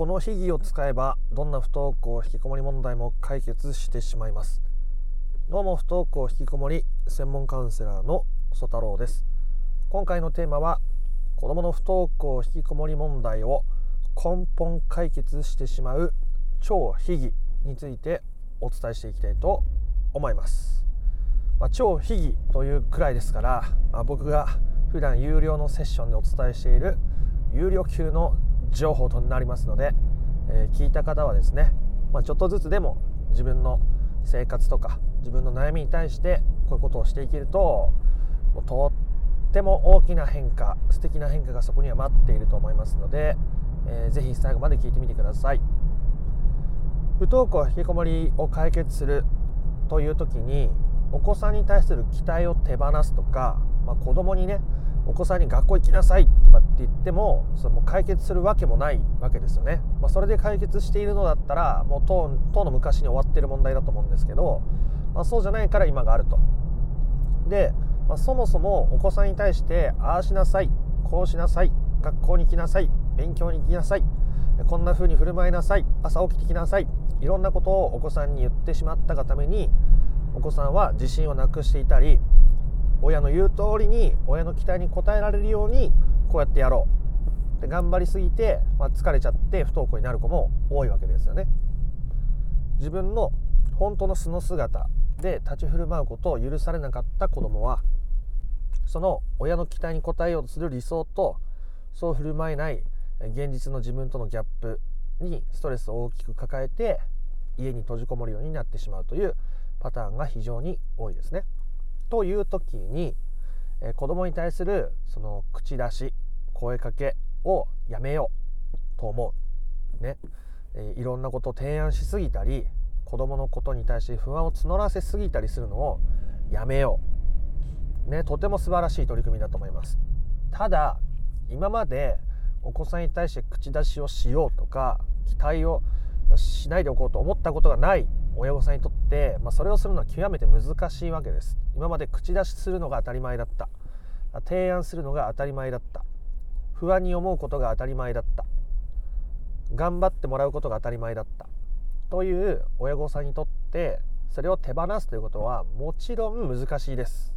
この秘技を使えばどんな不登校引きこもり問題も解決してしまいます。どうも不登校引きこもり専門カウンセラーの曽太郎です。今回のテーマは子どもの不登校引きこもり問題を根本解決してしまう超秘技についてお伝えしていきたいと思います、まあ、超秘技というくらいですから、まあ、僕が普段有料のセッションでお伝えしている有料級の情報となりますので、えー、聞いた方はですね、まあ、ちょっとずつでも自分の生活とか自分の悩みに対してこういうことをしていけるともうとっても大きな変化素敵な変化がそこには待っていると思いますので、えー、ぜひ最後まで聞いてみてください。不登校引きこもりを解決するという時にお子さんに対する期待を手放すとか、まあ、子供にねお子さんに学校行きなさいとかって言ってもその解決するわけもないわけですよね、まあ、それで解決しているのだったらもう当当の昔に終わってる問題だと思うんですけど、まあ、そうじゃないから今があると。で、まあ、そもそもお子さんに対してああしなさいこうしなさい学校に行きなさい勉強に行きなさいこんな風に振る舞いなさい朝起きてきなさいいろんなことをお子さんに言ってしまったがためにお子さんは自信をなくしていたり親の言う通りに親の期待に応えられるようにこうやってやろうで頑張りすぎて、まあ、疲れちゃって不登校になる子も多いわけですよね。自分の本当の素の姿で立ち振る舞うことを許されなかった子供はその親の期待に応えようとする理想とそう振る舞えない現実の自分とのギャップにストレスを大きく抱えて家に閉じこもるようになってしまうというパターンが非常に多いですね。という時に、えー、子供に対するその口出し声かけをやめようと思う。ね、えー、いろんなことを提案しすぎたり子供のことに対して不安を募らせすぎたりするのをやめよう。ね、とても素晴らしい取り組みだと思います。ただ今までお子さんに対して口出しをしようとか期待をしないでおこうと思ったことがない親御さんにとって、まあ、それをするのは極めて難しいわけです。今まで口出しするのが当たり前だった。提案するのが当たり前だった。不安に思うことが当たり前だった。頑張ってもらうことが当たり前だった。という親御さんにとってそれを手放すということはもちろん難しいです。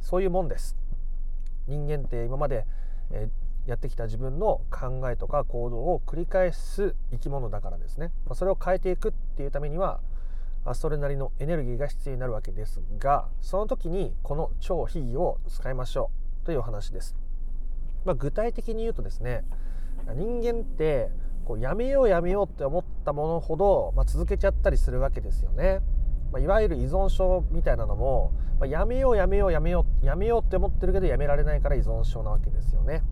そういうもんです。人間って今まで、えやってきた自分の考えとか行動を繰り返す生き物だからですね、まそれを変えていくっていうためにはそれなりのエネルギーが必要になるわけですがその時にこの超秘技を使いましょうというお話です、まあ、具体的に言うとですね人間ってこうやめようやめようって思ったものほど、まあ、続けちゃったりするわけですよね、まあ、いわゆる依存症みたいなのも、まやめようやめようやめようやめようって思ってるけどやめられないから依存症なわけですよね。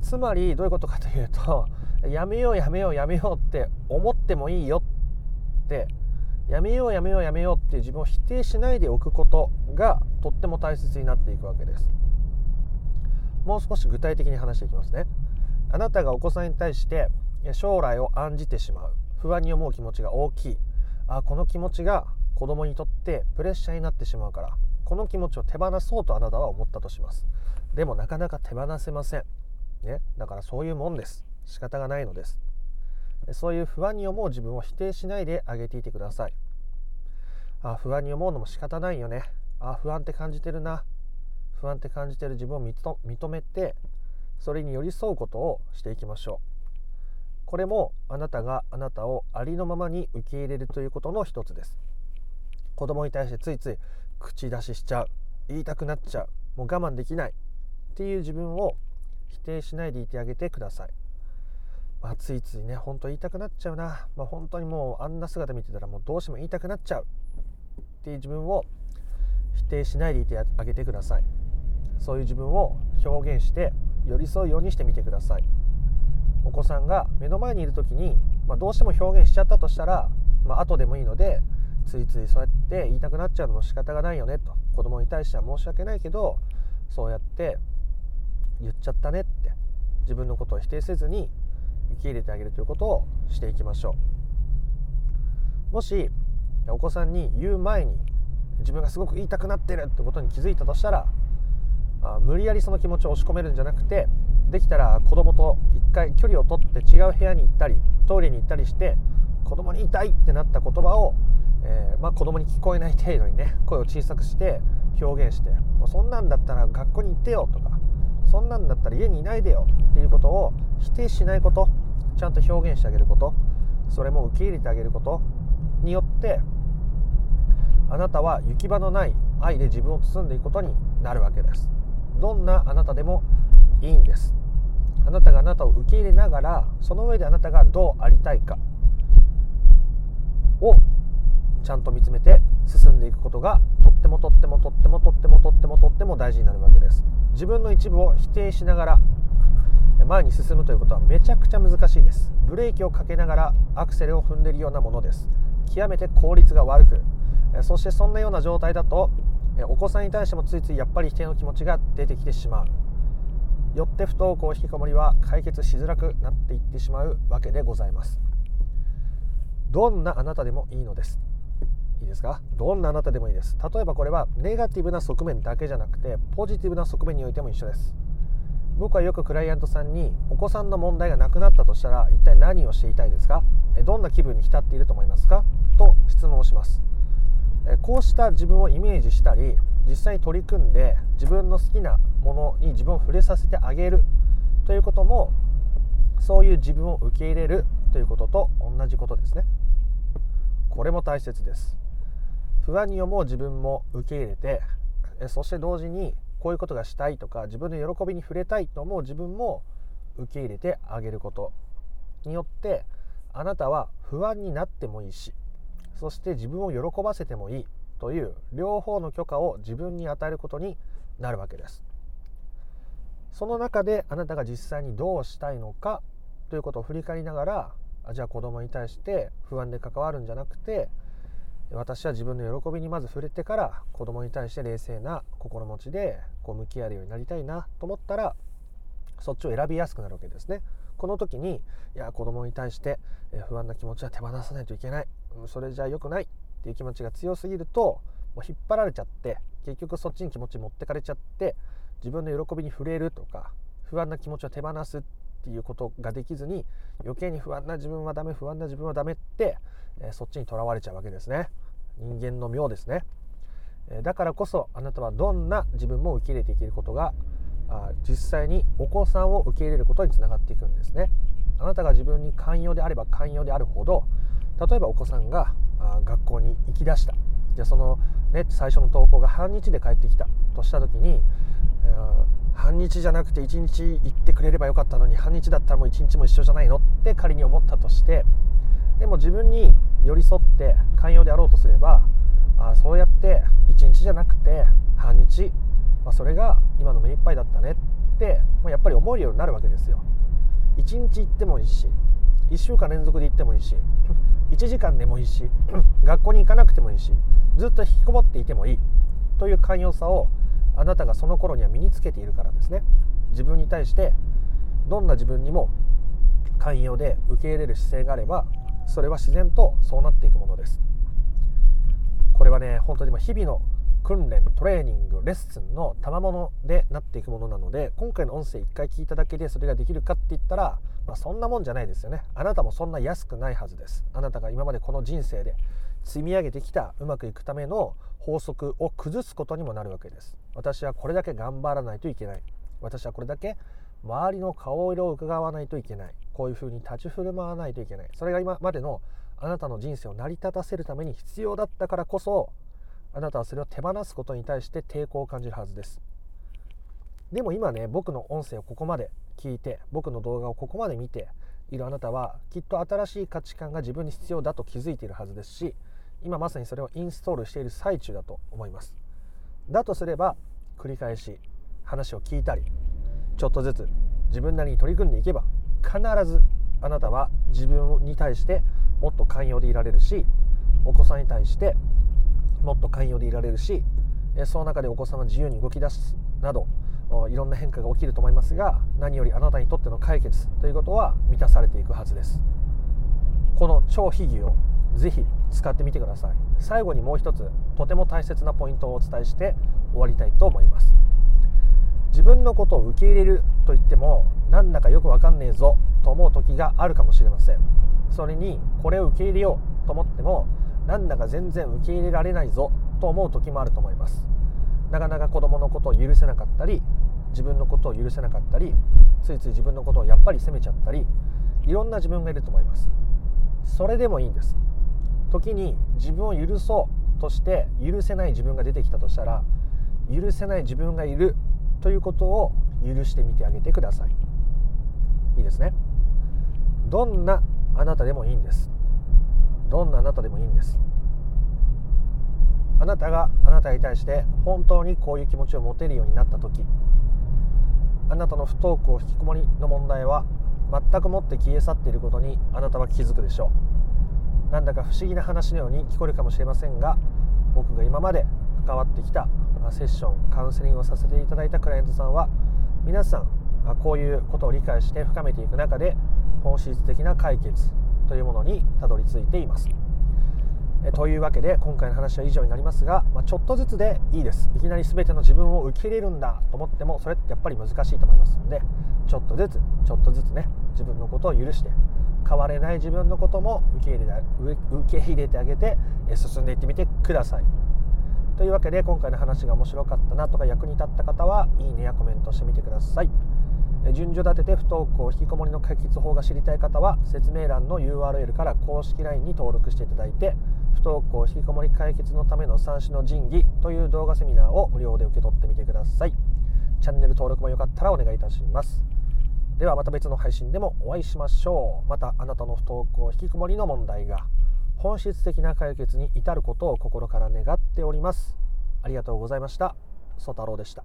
つまりどういうことかというと やめようやめようやめようって思ってもいいよってやめようやめようやめようって自分を否定しないでおくことがとっても大切になっていくわけです。もう少し具体的に話していきますね。あなたがお子さんに対して将来を案じてしまう。不安に思う気持ちが大きい。あこの気持ちが子供にとってプレッシャーになってしまうからこの気持ちを手放そうとあなたは思ったとします。でもなかなか手放せません。ね、だからそういうもんです。仕方がないのです。そういう不安に思う自分を否定しないであげていてください。あ不安に思うのも仕方ないよね。あ不安って感じてるな。不安って感じてる自分を認めてそれに寄り添うことをしていきましょう。これもあなたがあなたをありのままに受け入れるということの一つです。子供に対してついつい口出ししちゃう。言いたくなっちゃう。もう我慢できない。っていう自分を否定しないでいてあげてください。まあ、ついついね、ほんと言いたくなっちゃうな。まあ、本当にもうあんな姿見てたらもうどうしても言いたくなっちゃうっていう自分を否定しないでいてあげてください。そういう自分を表現して寄り添うようにしてみてください。お子さんが目の前にいる時に、まあ、どうしても表現しちゃったとしたら、まあ後でもいいのでついついそうやって言いたくなっちゃうのも仕方がないよねと子供に対しては申し訳ないけどそうやって言っちゃったねって自分のことを否定せずに受け入れてあげるということをしていきましょう。もしお子さんに言う前に自分がすごく言いたくなってるってことに気づいたとしたらあ無理やりその気持ちを押し込めるんじゃなくてできたら子供と一回距離を取って違う部屋に行ったりトイレに行ったりして子供に痛いってなった言葉を、えー、まあ、子供に聞こえない程度にね声を小さくして表現してそんなんだったら学校に行ってよとかそんなんだったら家にいないでよ。っていうことを否定しないこと。ちゃんと表現してあげること。それも受け入れてあげること。によってあなたは行き場のない愛で自分を包んでいくことになるわけです。どんなあなたでもいいんです。あなたがあなたを受け入れながらその上であなたがどうありたいか。ちゃんと見つめて進んでいくことがとってもとってもとってもとってもとってもとっても大事になるわけです。自分の一部を否定しながら前に進むということはめちゃくちゃ難しいです。ブレーキをかけながらアクセルを踏んでいるようなものです。極めて効率が悪く。そしてそんなような状態だとお子さんに対してもついついやっぱり否定の気持ちが出てきてしまう。よって不登校引きこもりは解決しづらくなっていってしまうわけでございます。どんなあなたでもいいのです。いいですか？どんなあなたでもいいです。例えばこれはネガティブな側面だけじゃなくてポジティブな側面においても一緒です。僕はよくクライアントさんにお子さんの問題がなくなったとしたら一体何をしていたいですか？どんな気分に浸っていると思いますか？と質問をします。こうした自分をイメージしたり実際に取り組んで自分の好きなものに自分を触れさせてあげるということもそういう自分を受け入れるということと同じことですね。これも大切です。不安に思う自分も受け入れてそして同時にこういうことがしたいとか自分の喜びに触れたいと思う自分も受け入れてあげることによってあなたは不安になってもいいしそして自分を喜ばせてもいいという両方の許可を自分に与えることになるわけです。その中であなたが実際にどうしたいのかということを振り返りながらじゃあ子供に対して不安で関わるんじゃなくて私は自分の喜びにまず触れてから子供に対して冷静な心持ちでこう向き合えるようになりたいなと思ったらそっちを選びやすくなるわけですね。この時にいや子供に対して不安な気持ちは手放さないといけないそれじゃ良くないっていう気持ちが強すぎるともう引っ張られちゃって結局そっちに気持ち持ってかれちゃって自分の喜びに触れるとか不安な気持ちを手放すっていうことができずに余計に不安な自分はダメ不安な自分はダメって、えー、そっちにとらわれちゃうわけですね。人間の妙ですね、えー、だからこそあなたはどんな自分も受け入れていけることがあ実際にお子さんを受け入れることにつながっていくんですね。あなたが自分に寛容であれば寛容であるほど例えばお子さんがあ学校に行きだした。じゃあその、ね、最初の投稿が半日で帰ってきたとした時に、えー、半日じゃなくて1日行ってくれればよかったのに半日だったらもう1日も一緒じゃないのって仮に思ったとしてでも自分に寄り添って寛容であろうとすればあそうやって1日じゃなくて半日、まあ、それが今の目いっぱいだったねって、まあ、やっぱり思えるようになるわけですよ。1日行ってもいいし1週間連続で行ってもいいし1時間でもいいし学校に行かなくてもいいしずっと引きこもっていてもいいという寛容さをあなたがその頃には身につけているからですね。自分に対してどんな自分にも寛容で受け入れる姿勢があればそれは自然とそうなっていくものです。これはね本当に日々の訓練トレーニングレッスンの賜物でなっていくものなので今回の音声1回聞いただけでそれができるかって言ったら、まあ、そんなもんじゃないですよね。あなたもそんな安くないはずです。あなたが今までこの人生で積み上げてきたうまくいくための法則を崩すことにもなるわけです。私はこれだけ頑張らないといけない。私はこれだけ周りの顔色を伺わないといけない。こういうふうに立ち振る舞わないといけない。それが今までのあなたの人生を成り立たせるために必要だったからこそあなたはそれを手放すことに対して抵抗を感じるはずです。でも今ね僕の音声をここまで聞いて僕の動画をここまで見ているあなたはきっと新しい価値観が自分に必要だと気づいているはずですし今まさにそれをインストールしている最中だと思います。だとすれば繰り返し話を聞いたりちょっとずつ自分なりに取り組んでいけば必ずあなたは自分に対してもっと寛容でいられるしお子さんに対してもっと寛容でいられるしその中でお子さんは自由に動き出すなどいろんな変化が起きると思いますが何よりあなたにとっての解決ということは満たされていくはずです。この超秘技をぜひ使ってみてください。最後にもう一つとても大切なポイントをお伝えして終わりたいと思います。自分のことを受け入れるといってもなんだかよくわかんねえぞと思う時があるかもしれません。それにこれを受け入れようと思ってもなんだか全然受け入れられないぞと思う時もあると思います。なかなか子供のことを許せなかったり自分のことを許せなかったりついつい自分のことをやっぱり責めちゃったりいろんな自分がいると思います。それでもいいんです。時に自分を許そうとして許せない自分が出てきたとしたら許せない自分がいるということを許してみてあげてください。いいですね。どんなあなたでもいいんです。どんなあなたでもいいんです。あなたがあなたに対して本当にこういう気持ちを持てるようになった時あなたの不登校引きこもりの問題は全くもって消え去っていることにあなたは気づくでしょう。なんだか不思議な話のように聞こえるかもしれませんが僕が今まで関わってきたセッションカウンセリングをさせていただいたクライアントさんは皆さんこういうことを理解して深めていく中で本質的な解決というものにたどり着いています。えというわけで今回の話は以上になりますが、まあ、ちょっとずつでいいですいきなり全ての自分を受け入れるんだと思ってもそれってやっぱり難しいと思いますのでちょっとずつちょっとずつね自分のことを許して変われない自分のことも受け入れ受け入れてあげて進んでいってみてください。というわけで今回の話が面白かったなとか役に立った方はいいねやコメントしてみてください。順序立てて不登校引きこもりの解決法が知りたい方は説明欄の URL から公式 LINE に登録していただいて不登校引きこもり解決のための三種の神器という動画セミナーを無料で受け取ってみてください。チャンネル登録もよかったらお願いいたします。ではまた別の配信でもお会いしましょうまたあなたの不登校引きこもりの問題が本質的な解決に至ることを心から願っておりますありがとうございました。ソ太郎でした。